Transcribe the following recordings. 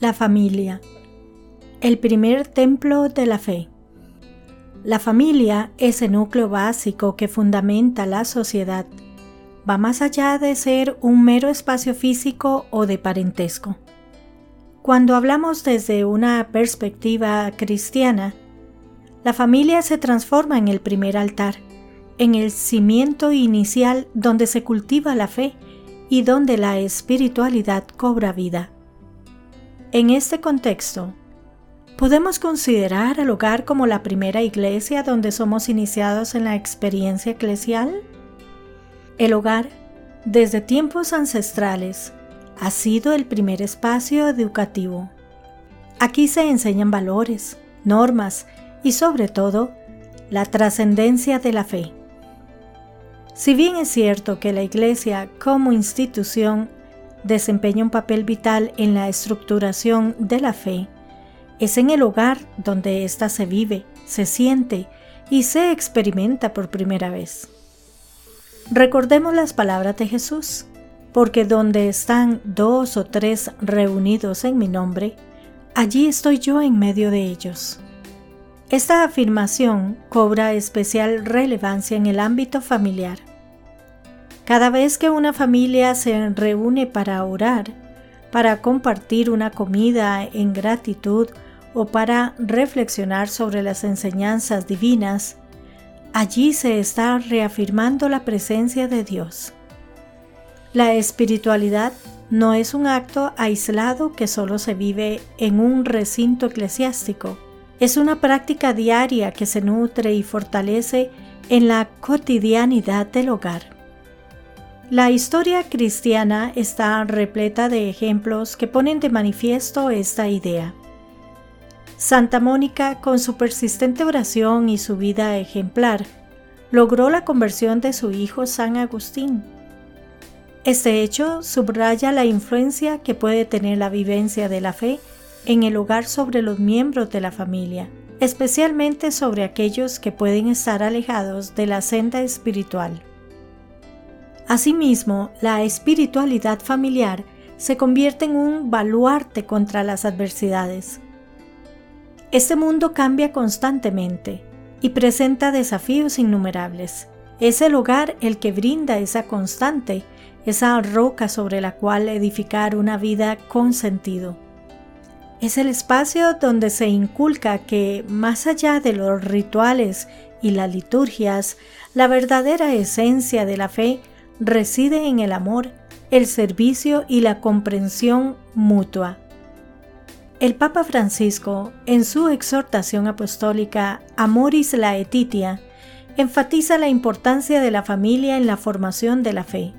La familia. El primer templo de la fe. La familia es el núcleo básico que fundamenta la sociedad. Va más allá de ser un mero espacio físico o de parentesco. Cuando hablamos desde una perspectiva cristiana, la familia se transforma en el primer altar, en el cimiento inicial donde se cultiva la fe y donde la espiritualidad cobra vida. En este contexto, podemos considerar al hogar como la primera iglesia donde somos iniciados en la experiencia eclesial. El hogar, desde tiempos ancestrales, ha sido el primer espacio educativo. Aquí se enseñan valores, normas y sobre todo la trascendencia de la fe. Si bien es cierto que la Iglesia como institución desempeña un papel vital en la estructuración de la fe, es en el hogar donde ésta se vive, se siente y se experimenta por primera vez. Recordemos las palabras de Jesús, porque donde están dos o tres reunidos en mi nombre, allí estoy yo en medio de ellos. Esta afirmación cobra especial relevancia en el ámbito familiar. Cada vez que una familia se reúne para orar, para compartir una comida en gratitud o para reflexionar sobre las enseñanzas divinas, allí se está reafirmando la presencia de Dios. La espiritualidad no es un acto aislado que solo se vive en un recinto eclesiástico. Es una práctica diaria que se nutre y fortalece en la cotidianidad del hogar. La historia cristiana está repleta de ejemplos que ponen de manifiesto esta idea. Santa Mónica, con su persistente oración y su vida ejemplar, logró la conversión de su hijo San Agustín. Este hecho subraya la influencia que puede tener la vivencia de la fe en el hogar sobre los miembros de la familia, especialmente sobre aquellos que pueden estar alejados de la senda espiritual. Asimismo, la espiritualidad familiar se convierte en un baluarte contra las adversidades. Este mundo cambia constantemente y presenta desafíos innumerables. Es el hogar el que brinda esa constante, esa roca sobre la cual edificar una vida con sentido. Es el espacio donde se inculca que, más allá de los rituales y las liturgias, la verdadera esencia de la fe reside en el amor, el servicio y la comprensión mutua. El Papa Francisco, en su exhortación apostólica Amoris Laetitia, enfatiza la importancia de la familia en la formación de la fe.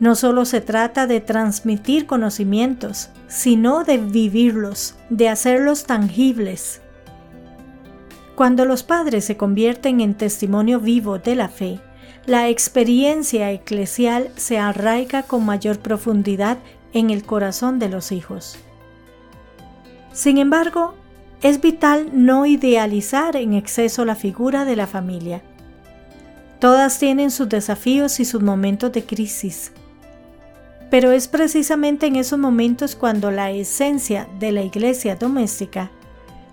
No solo se trata de transmitir conocimientos, sino de vivirlos, de hacerlos tangibles. Cuando los padres se convierten en testimonio vivo de la fe, la experiencia eclesial se arraiga con mayor profundidad en el corazón de los hijos. Sin embargo, es vital no idealizar en exceso la figura de la familia. Todas tienen sus desafíos y sus momentos de crisis. Pero es precisamente en esos momentos cuando la esencia de la iglesia doméstica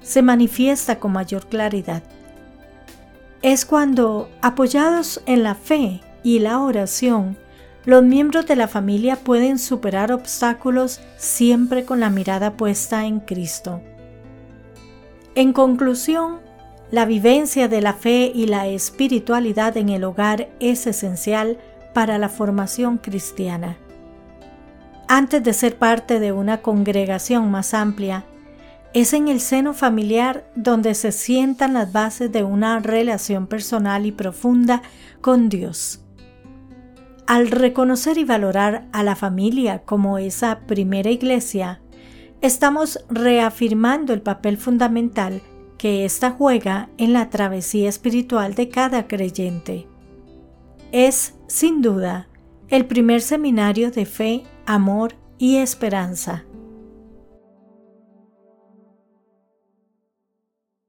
se manifiesta con mayor claridad es cuando, apoyados en la fe y la oración, los miembros de la familia pueden superar obstáculos siempre con la mirada puesta en Cristo. En conclusión, la vivencia de la fe y la espiritualidad en el hogar es esencial para la formación cristiana. Antes de ser parte de una congregación más amplia, es en el seno familiar donde se sientan las bases de una relación personal y profunda con Dios. Al reconocer y valorar a la familia como esa primera iglesia, estamos reafirmando el papel fundamental que ésta juega en la travesía espiritual de cada creyente. Es, sin duda, el primer seminario de fe, amor y esperanza